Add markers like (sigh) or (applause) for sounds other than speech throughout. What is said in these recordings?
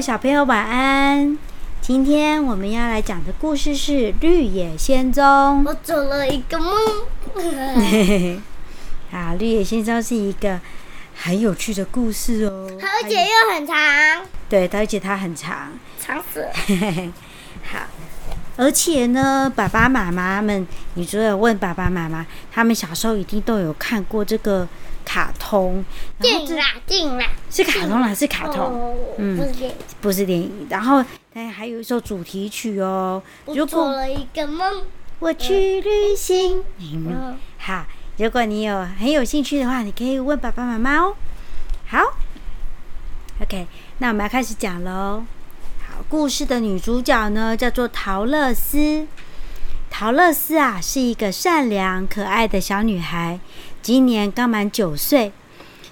小朋友晚安。今天我们要来讲的故事是《绿野仙踪》。我做了一个梦。(laughs) 啊，《绿野仙踪》是一个很有趣的故事哦，而且又很长。对，而且它很长，长死了。(laughs) 好，而且呢，爸爸妈妈们，你只有问爸爸妈妈，他们小时候一定都有看过这个。卡通，电影啦，电影啦，是卡通啦，是卡通，哦、嗯，不是电影，不是电影。然后，哎，还有一首主题曲哦。我做了一个梦，我去旅行。嗯嗯、好，如果你有很有兴趣的话，你可以问爸爸妈妈哦。好，OK，那我们要开始讲喽。故事的女主角呢，叫做桃乐丝。桃乐丝啊，是一个善良可爱的小女孩。今年刚满九岁，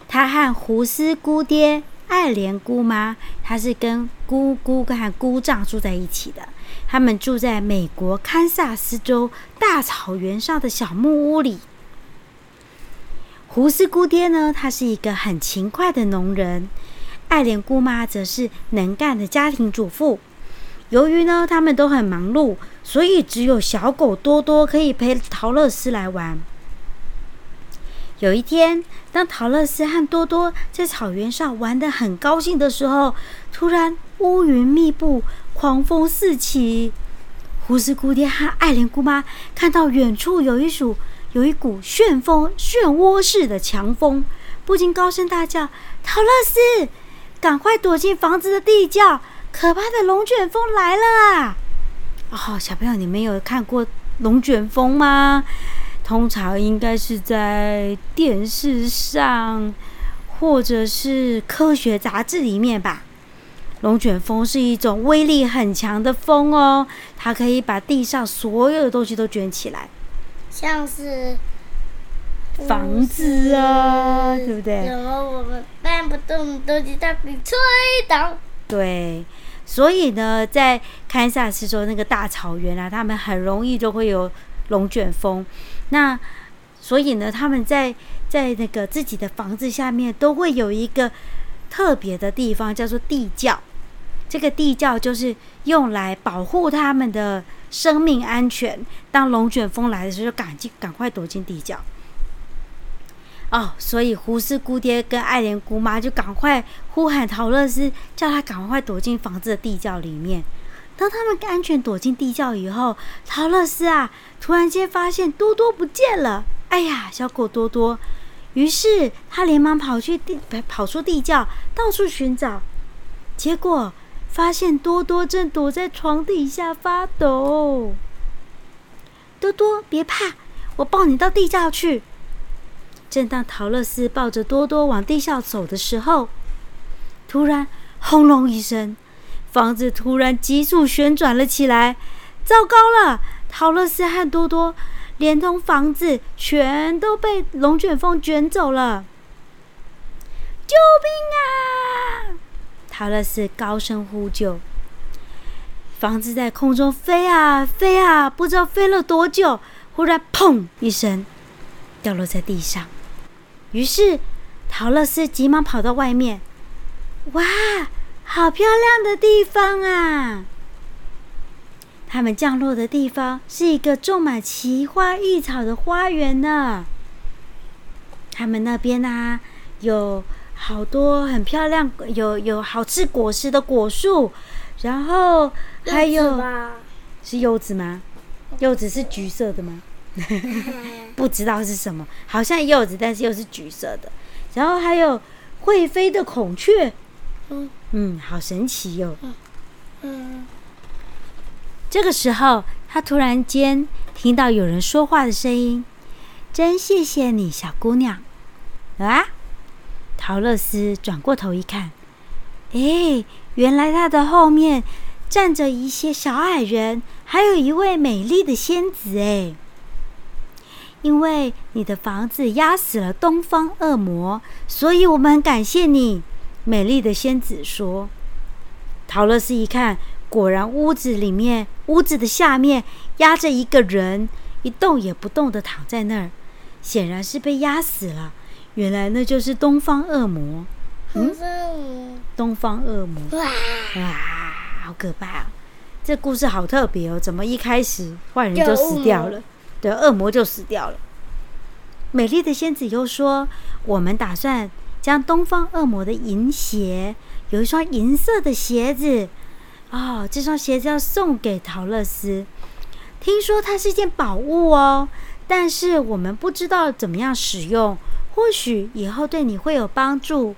她和胡斯姑爹、爱莲姑妈，她是跟姑姑跟姑丈住在一起的。他们住在美国堪萨斯州大草原上的小木屋里。胡斯姑爹呢，他是一个很勤快的农人；爱莲姑妈则是能干的家庭主妇。由于呢，他们都很忙碌，所以只有小狗多多可以陪桃乐丝来玩。有一天，当桃乐丝和多多在草原上玩得很高兴的时候，突然乌云密布，狂风四起。胡斯姑爹和爱莲姑妈看到远处有一股有一股旋风、漩涡式的强风，不禁高声大叫：“桃乐丝，赶快躲进房子的地窖！可怕的龙卷风来了啊！”哦，小朋友，你们有看过龙卷风吗？通常应该是在电视上，或者是科学杂志里面吧。龙卷风是一种威力很强的风哦，它可以把地上所有的东西都卷起来，像是房子啊，对不对？然后我们搬不动的东西，它可以吹倒。对，所以呢，在堪萨斯州那个大草原啊，他们很容易就会有龙卷风。那所以呢，他们在在那个自己的房子下面都会有一个特别的地方，叫做地窖。这个地窖就是用来保护他们的生命安全。当龙卷风来的时候，就赶紧赶快躲进地窖。哦，所以胡氏姑爹跟爱莲姑妈就赶快呼喊桃乐丝，叫他赶快躲进房子的地窖里面。当他们安全躲进地窖以后，桃乐丝啊，突然间发现多多不见了。哎呀，小狗多多！于是他连忙跑去地，跑出地窖，到处寻找。结果发现多多正躲在床底下发抖。多多，别怕，我抱你到地窖去。正当桃乐丝抱着多多往地下走的时候，突然轰隆一声。房子突然急速旋转了起来，糟糕了！桃乐丝和多多连同房子全都被龙卷风卷走了。救命啊！桃乐丝高声呼救。房子在空中飞啊飞啊，不知道飞了多久，忽然砰一声掉落在地上。于是陶乐斯急忙跑到外面，哇！好漂亮的地方啊！他们降落的地方是一个种满奇花异草的花园呢。他们那边啊，有好多很漂亮，有有好吃果实的果树，然后还有是柚子吗？柚子是橘色的吗？(laughs) 不知道是什么，好像柚子，但是又是橘色的。然后还有会飞的孔雀。嗯嗯，好神奇哟、哦！嗯嗯，这个时候，他突然间听到有人说话的声音，真谢谢你，小姑娘。啊！陶乐斯转过头一看，哎，原来他的后面站着一些小矮人，还有一位美丽的仙子。哎，因为你的房子压死了东方恶魔，所以我们很感谢你。美丽的仙子说：“陶乐斯一看，果然屋子里面，屋子的下面压着一个人，一动也不动的躺在那儿，显然是被压死了。原来那就是东方恶魔。东方恶魔。东方恶魔。哇哇，好可怕啊！这故事好特别哦，怎么一开始坏人就死掉了？的，恶魔就死掉了。美丽的仙子又说：“我们打算将东方恶魔的银鞋，有一双银色的鞋子，哦，这双鞋子要送给桃乐丝。听说它是一件宝物哦，但是我们不知道怎么样使用，或许以后对你会有帮助。”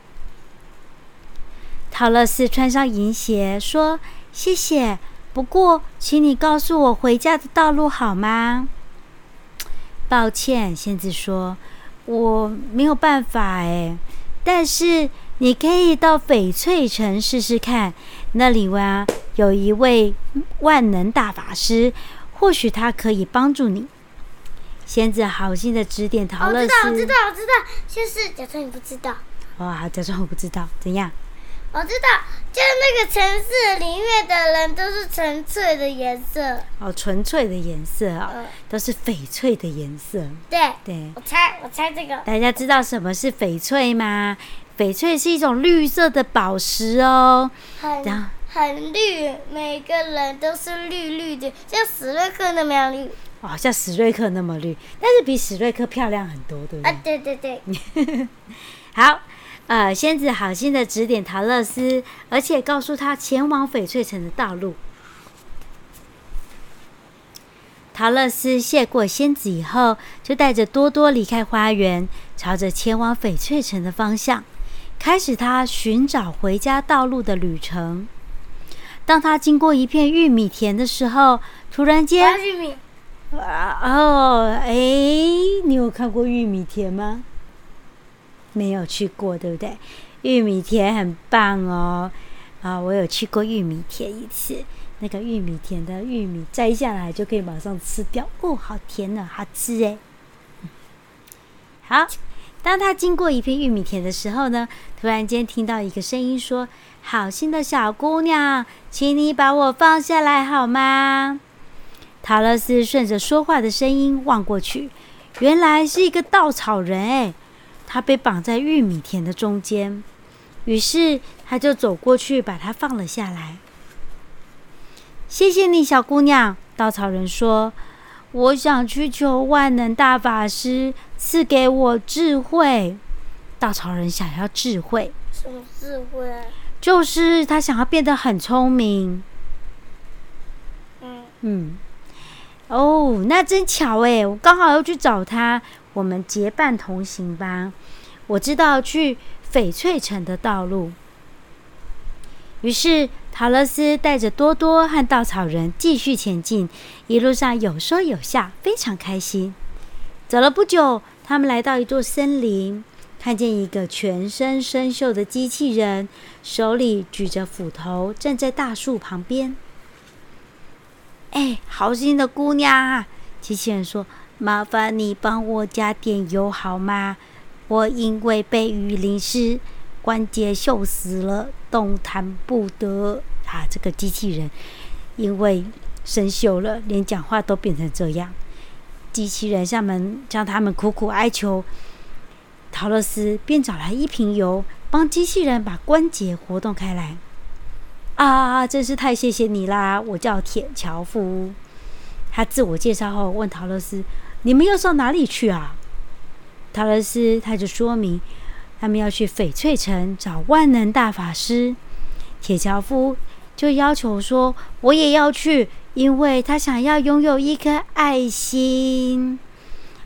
桃乐丝穿上银鞋，说：“谢谢。”不过，请你告诉我回家的道路好吗？抱歉，仙子说，我没有办法哎。但是你可以到翡翠城试试看，那里哇有一位万能大法师，或许他可以帮助你。仙子好心的指点陶乐丝。我知道，我知道，我知道。仙子，假装你不知道。哇，假装我不知道，怎样？我知道，就是那个城市里面的人都是纯粹的颜色哦，纯粹的颜色啊、都是翡翠的颜色。对对，对我猜我猜这个。大家知道什么是翡翠吗？翡翠是一种绿色的宝石哦，很很绿，每个人都是绿绿的，像史瑞克那么样绿。哦，像史瑞克那么绿，但是比史瑞克漂亮很多，对不对？啊，对对对。(laughs) 好。呃，仙子好心的指点陶乐斯，而且告诉他前往翡翠城的道路。陶乐斯谢过仙子以后，就带着多多离开花园，朝着前往翡翠城的方向，开始他寻找回家道路的旅程。当他经过一片玉米田的时候，突然间，玉米，啊哦，哎，你有看过玉米田吗？没有去过，对不对？玉米田很棒哦，啊，我有去过玉米田一次。那个玉米田的玉米摘下来就可以马上吃掉，哦，好甜呢，好吃哎。好，当他经过一片玉米田的时候呢，突然间听到一个声音说：“好心的小姑娘，请你把我放下来好吗？”桃乐丝顺着说话的声音望过去，原来是一个稻草人哎。他被绑在玉米田的中间，于是他就走过去，把它放了下来。谢谢你，小姑娘。稻草人说：“我想去求万能大法师赐给我智慧。”稻草人想要智慧，什么智慧？就是他想要变得很聪明。嗯嗯，哦，那真巧诶，我刚好要去找他。我们结伴同行吧。我知道去翡翠城的道路。于是桃乐斯带着多多和稻草人继续前进，一路上有说有笑，非常开心。走了不久，他们来到一座森林，看见一个全身生锈的机器人，手里举着斧头，站在大树旁边。哎，好心的姑娘啊！机器人说。麻烦你帮我加点油好吗？我因为被雨淋湿，关节锈死了，动弹不得。啊，这个机器人因为生锈了，连讲话都变成这样。机器人向们向他们苦苦哀求，桃乐丝便找来一瓶油，帮机器人把关节活动开来。啊，真是太谢谢你啦！我叫铁樵夫。他自我介绍后，问桃乐丝。你们要上哪里去啊？桃乐丝他就说明，他们要去翡翠城找万能大法师。铁樵夫就要求说，我也要去，因为他想要拥有一颗爱心。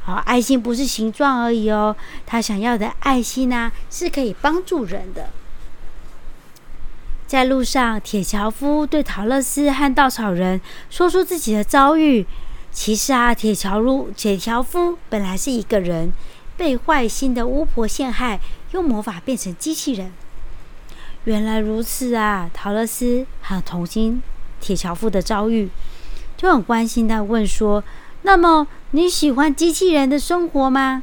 好，爱心不是形状而已哦，他想要的爱心呢、是可以帮助人的。在路上，铁樵夫对桃乐丝和稻草人说出自己的遭遇。其实啊，铁樵夫铁樵夫本来是一个人，被坏心的巫婆陷害，用魔法变成机器人。原来如此啊！桃乐丝很同情铁樵夫的遭遇，就很关心他问说：“那么你喜欢机器人的生活吗？”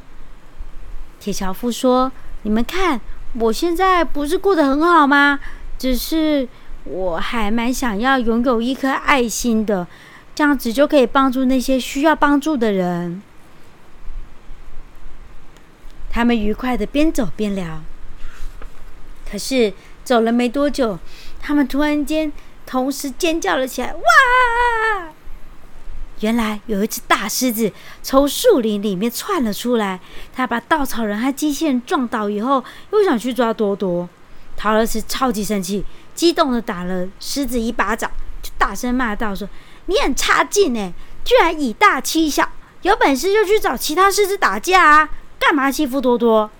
铁樵夫说：“你们看，我现在不是过得很好吗？只是我还蛮想要拥有一颗爱心的。”这样子就可以帮助那些需要帮助的人。他们愉快的边走边聊。可是走了没多久，他们突然间同时尖叫了起来！哇！原来有一只大狮子从树林里面窜了出来，他把稻草人和机器人撞倒以后，又想去抓多多。桃乐丝超级生气，激动的打了狮子一巴掌，就大声骂道：“说你很差劲哎，居然以大欺小，有本事就去找其他狮子打架啊，干嘛欺负多多？”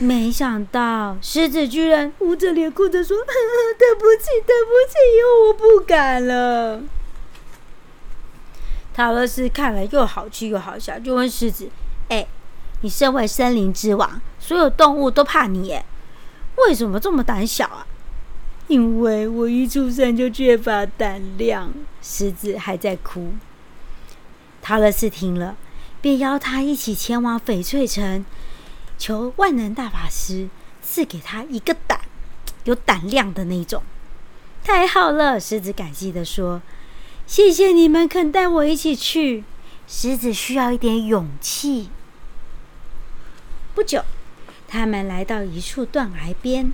没想到狮子居然捂着脸哭着说：“ (laughs) 对不起，对不起，以后我不敢了。”桃乐斯看了又好气又好笑，就问狮子：“哎，你身为森林之王，所有动物都怕你，耶，为什么这么胆小啊？”“因为我一出生就缺乏胆量。”狮子还在哭。桃乐丝听了，便邀他一起前往翡翠城，求万能大法师赐给他一个胆，有胆量的那种。太好了，狮子感激的说。谢谢你们肯带我一起去。狮子需要一点勇气。不久，他们来到一处断崖边，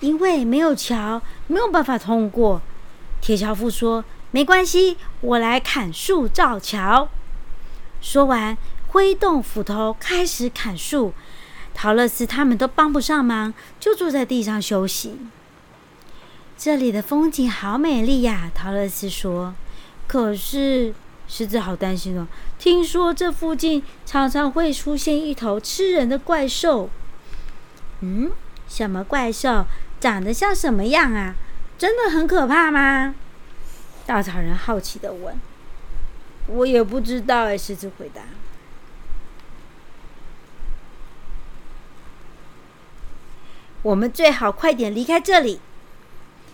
因为没有桥，没有办法通过。铁樵夫说：“没关系，我来砍树造桥。”说完，挥动斧头开始砍树。桃乐丝他们都帮不上忙，就坐在地上休息。这里的风景好美丽呀，桃乐丝说。可是狮子好担心哦，听说这附近常常会出现一头吃人的怪兽。嗯，什么怪兽？长得像什么样啊？真的很可怕吗？稻草人好奇地问。我也不知道哎，狮子回答。我们最好快点离开这里。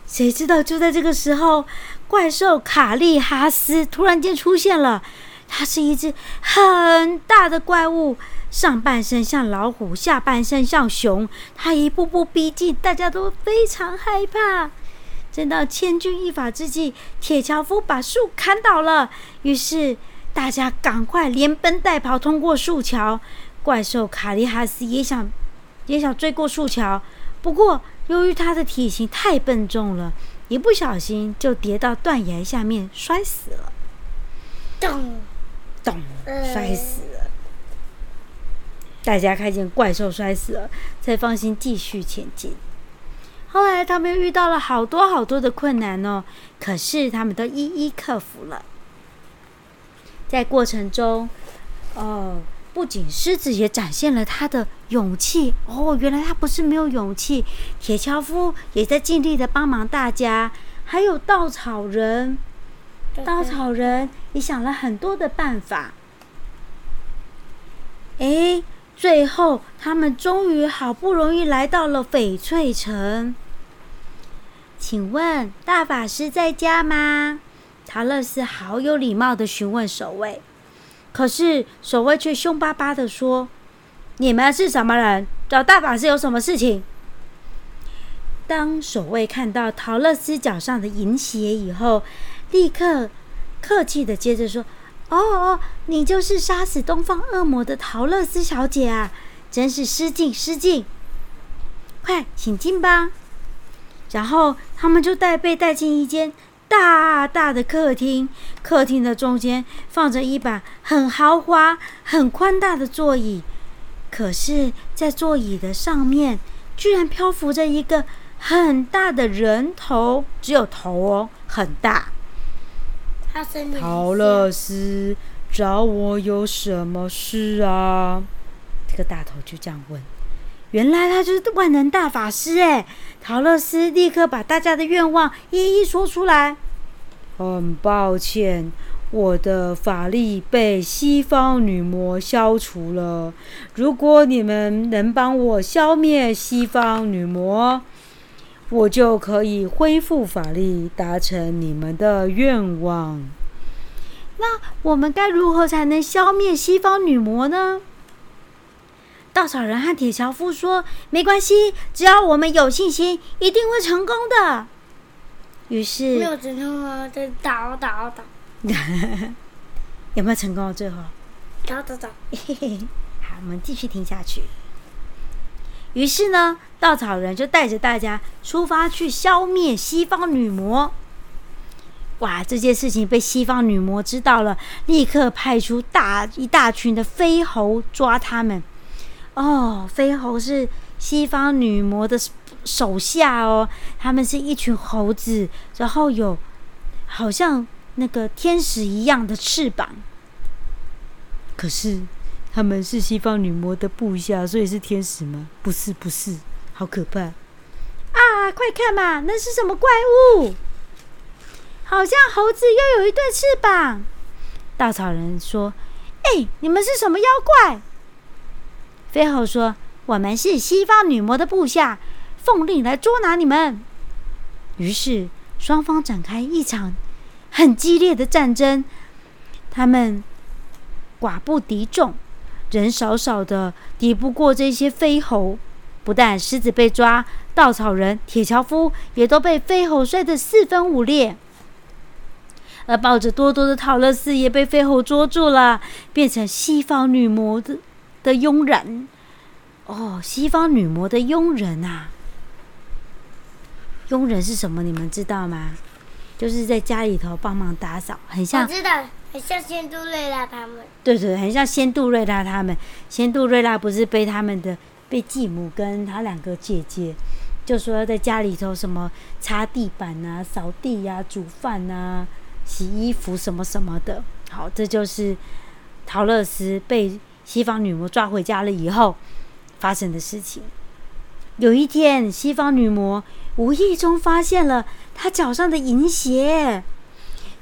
谁知道就在这个时候，怪兽卡利哈斯突然间出现了。它是一只很大的怪物，上半身像老虎，下半身像熊。它一步步逼近，大家都非常害怕。正当千钧一发之际，铁樵夫把树砍倒了。于是大家赶快连奔带跑通过树桥。怪兽卡利哈斯也想也想追过树桥，不过。由于他的体型太笨重了，一不小心就跌到断崖下面，摔死了。咚咚，摔死了。大家看见怪兽摔死了，才放心继续前进。后来他们又遇到了好多好多的困难哦，可是他们都一一克服了。在过程中，哦。不仅狮子也展现了他的勇气哦，原来他不是没有勇气。铁樵夫也在尽力的帮忙大家，还有稻草人，稻草人也想了很多的办法。哎，最后他们终于好不容易来到了翡翠城。请问大法师在家吗？桃乐斯好有礼貌的询问守卫。可是守卫却凶巴巴的说：“你们是什么人？找大法师有什么事情？”当守卫看到陶乐斯脚上的银鞋以后，立刻客气的接着说：“哦哦，你就是杀死东方恶魔的桃乐丝小姐啊！真是失敬失敬，快请进吧。”然后他们就带被带进一间。大大的客厅，客厅的中间放着一把很豪华、很宽大的座椅。可是，在座椅的上面，居然漂浮着一个很大的人头，只有头哦，很大。他生的桃乐斯找我有什么事啊？这个大头就这样问。原来他就是万能大法师哎！陶乐斯立刻把大家的愿望一一说出来。很抱歉，我的法力被西方女魔消除了。如果你们能帮我消灭西方女魔，我就可以恢复法力，达成你们的愿望。那我们该如何才能消灭西方女魔呢？稻草人和铁樵夫说：“没关系，只要我们有信心，一定会成功的。”于是没有成功啊！再打打打，有没有成功？最后打打打，嘿嘿嘿。(laughs) 好，我们继续听下去。于是呢，稻草人就带着大家出发去消灭西方女魔。哇！这件事情被西方女魔知道了，立刻派出大一大群的飞猴抓他们。哦，飞猴是西方女魔的手下哦，他们是一群猴子，然后有好像那个天使一样的翅膀。可是他们是西方女魔的部下，所以是天使吗？不是，不是，好可怕！啊，快看嘛，那是什么怪物？好像猴子又有一对翅膀。稻草人说：“哎，你们是什么妖怪？”飞猴说：“我们是西方女魔的部下，奉令来捉拿你们。”于是双方展开一场很激烈的战争。他们寡不敌众，人少少的，敌不过这些飞猴。不但狮子被抓，稻草人、铁樵夫也都被飞猴摔得四分五裂。而抱着多多的桃乐丝也被飞猴捉住了，变成西方女魔的的佣人。哦，西方女魔的佣人啊！佣人是什么？你们知道吗？就是在家里头帮忙打扫，很像。我知道，很像仙杜瑞拉他们。对对，很像仙杜瑞拉他们。仙杜瑞拉不是被他们的被继母跟他两个姐姐，就说在家里头什么擦地板啊、扫地呀、啊、煮饭啊。洗衣服什么什么的，好，这就是桃乐丝被西方女魔抓回家了以后发生的事情。有一天，西方女魔无意中发现了她脚上的银鞋。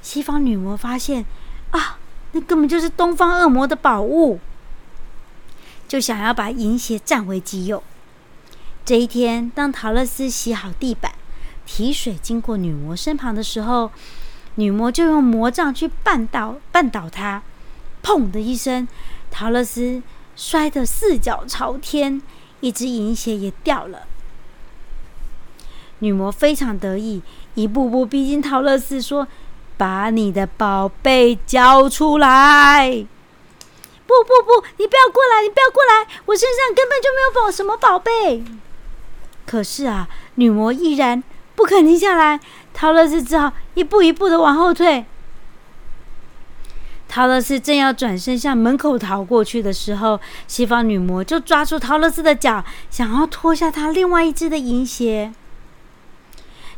西方女魔发现啊，那根本就是东方恶魔的宝物，就想要把银鞋占为己有。这一天，当桃乐丝洗好地板，提水经过女魔身旁的时候，女魔就用魔杖去绊倒绊倒他，砰的一声，桃乐丝摔得四脚朝天，一只银鞋也掉了。女魔非常得意，一步步逼近桃乐丝，说：“把你的宝贝交出来！”“不不不，你不要过来，你不要过来，我身上根本就没有宝什么宝贝。”可是啊，女魔依然不肯停下来。桃乐丝只好一步一步的往后退。桃乐丝正要转身向门口逃过去的时候，西方女魔就抓住桃乐丝的脚，想要脱下她另外一只的银鞋。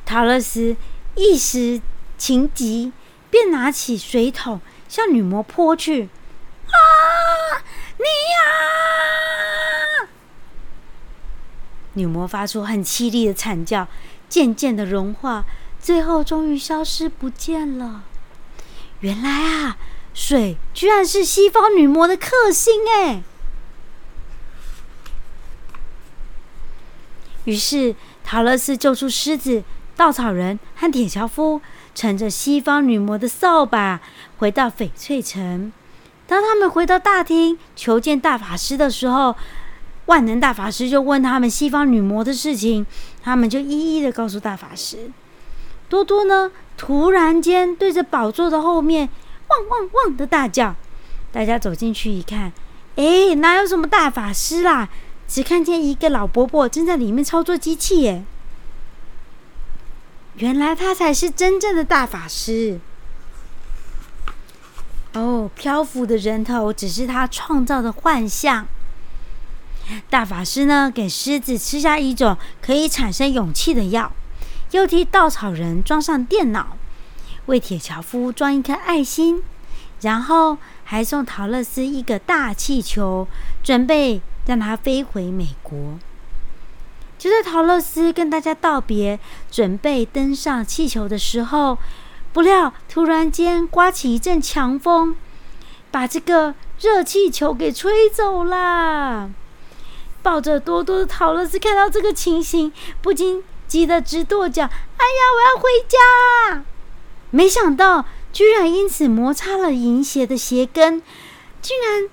桃乐丝一时情急，便拿起水桶向女魔泼去。啊！女魔发出很凄厉的惨叫，渐渐的融化。最后，终于消失不见了。原来啊，水居然是西方女魔的克星哎！于是，桃乐斯救出狮子、稻草人和铁樵夫，乘着西方女魔的扫把，回到翡翠城。当他们回到大厅求见大法师的时候，万能大法师就问他们西方女魔的事情，他们就一一的告诉大法师。多多呢，突然间对着宝座的后面汪汪汪的大叫。大家走进去一看，哎，哪有什么大法师啦？只看见一个老伯伯正在里面操作机器耶。原来他才是真正的大法师。哦，漂浮的人头只是他创造的幻象。大法师呢，给狮子吃下一种可以产生勇气的药。又替稻草人装上电脑，为铁樵夫装一颗爱心，然后还送桃乐丝一个大气球，准备让他飞回美国。就在桃乐丝跟大家道别，准备登上气球的时候，不料突然间刮起一阵强风，把这个热气球给吹走了。抱着多多的桃乐丝看到这个情形，不禁。急得直跺脚！哎呀，我要回家！没想到，居然因此摩擦了银鞋的鞋跟，竟然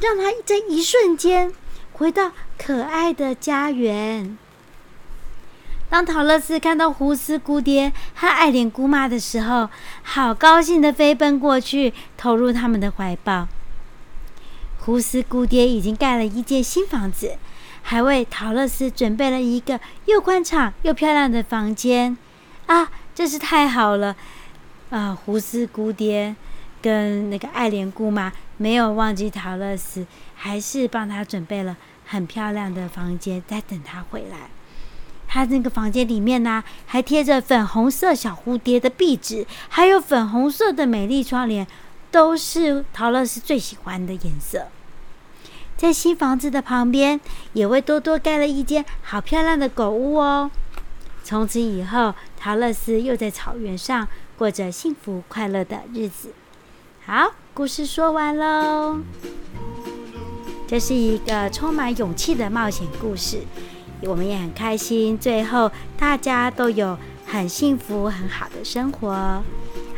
让他在一瞬间回到可爱的家园。当桃乐丝看到胡丝姑爹和爱莲姑妈的时候，好高兴的飞奔过去，投入他们的怀抱。胡丝姑爹已经盖了一间新房子。还为桃乐丝准备了一个又宽敞又漂亮的房间啊！真是太好了。啊，胡斯姑爹跟那个爱莲姑妈没有忘记桃乐丝，还是帮他准备了很漂亮的房间，在等他回来。他那个房间里面呢，还贴着粉红色小蝴蝶的壁纸，还有粉红色的美丽窗帘，都是桃乐丝最喜欢的颜色。在新房子的旁边，也为多多盖了一间好漂亮的狗屋哦。从此以后，桃乐丝又在草原上过着幸福快乐的日子。好，故事说完喽。这是一个充满勇气的冒险故事，我们也很开心。最后，大家都有很幸福、很好的生活。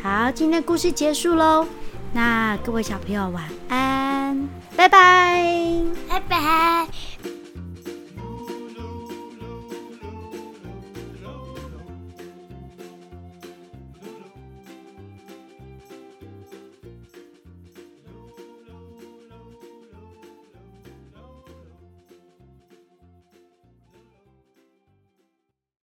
好，今天故事结束喽。那各位小朋友晚安，拜拜，拜拜。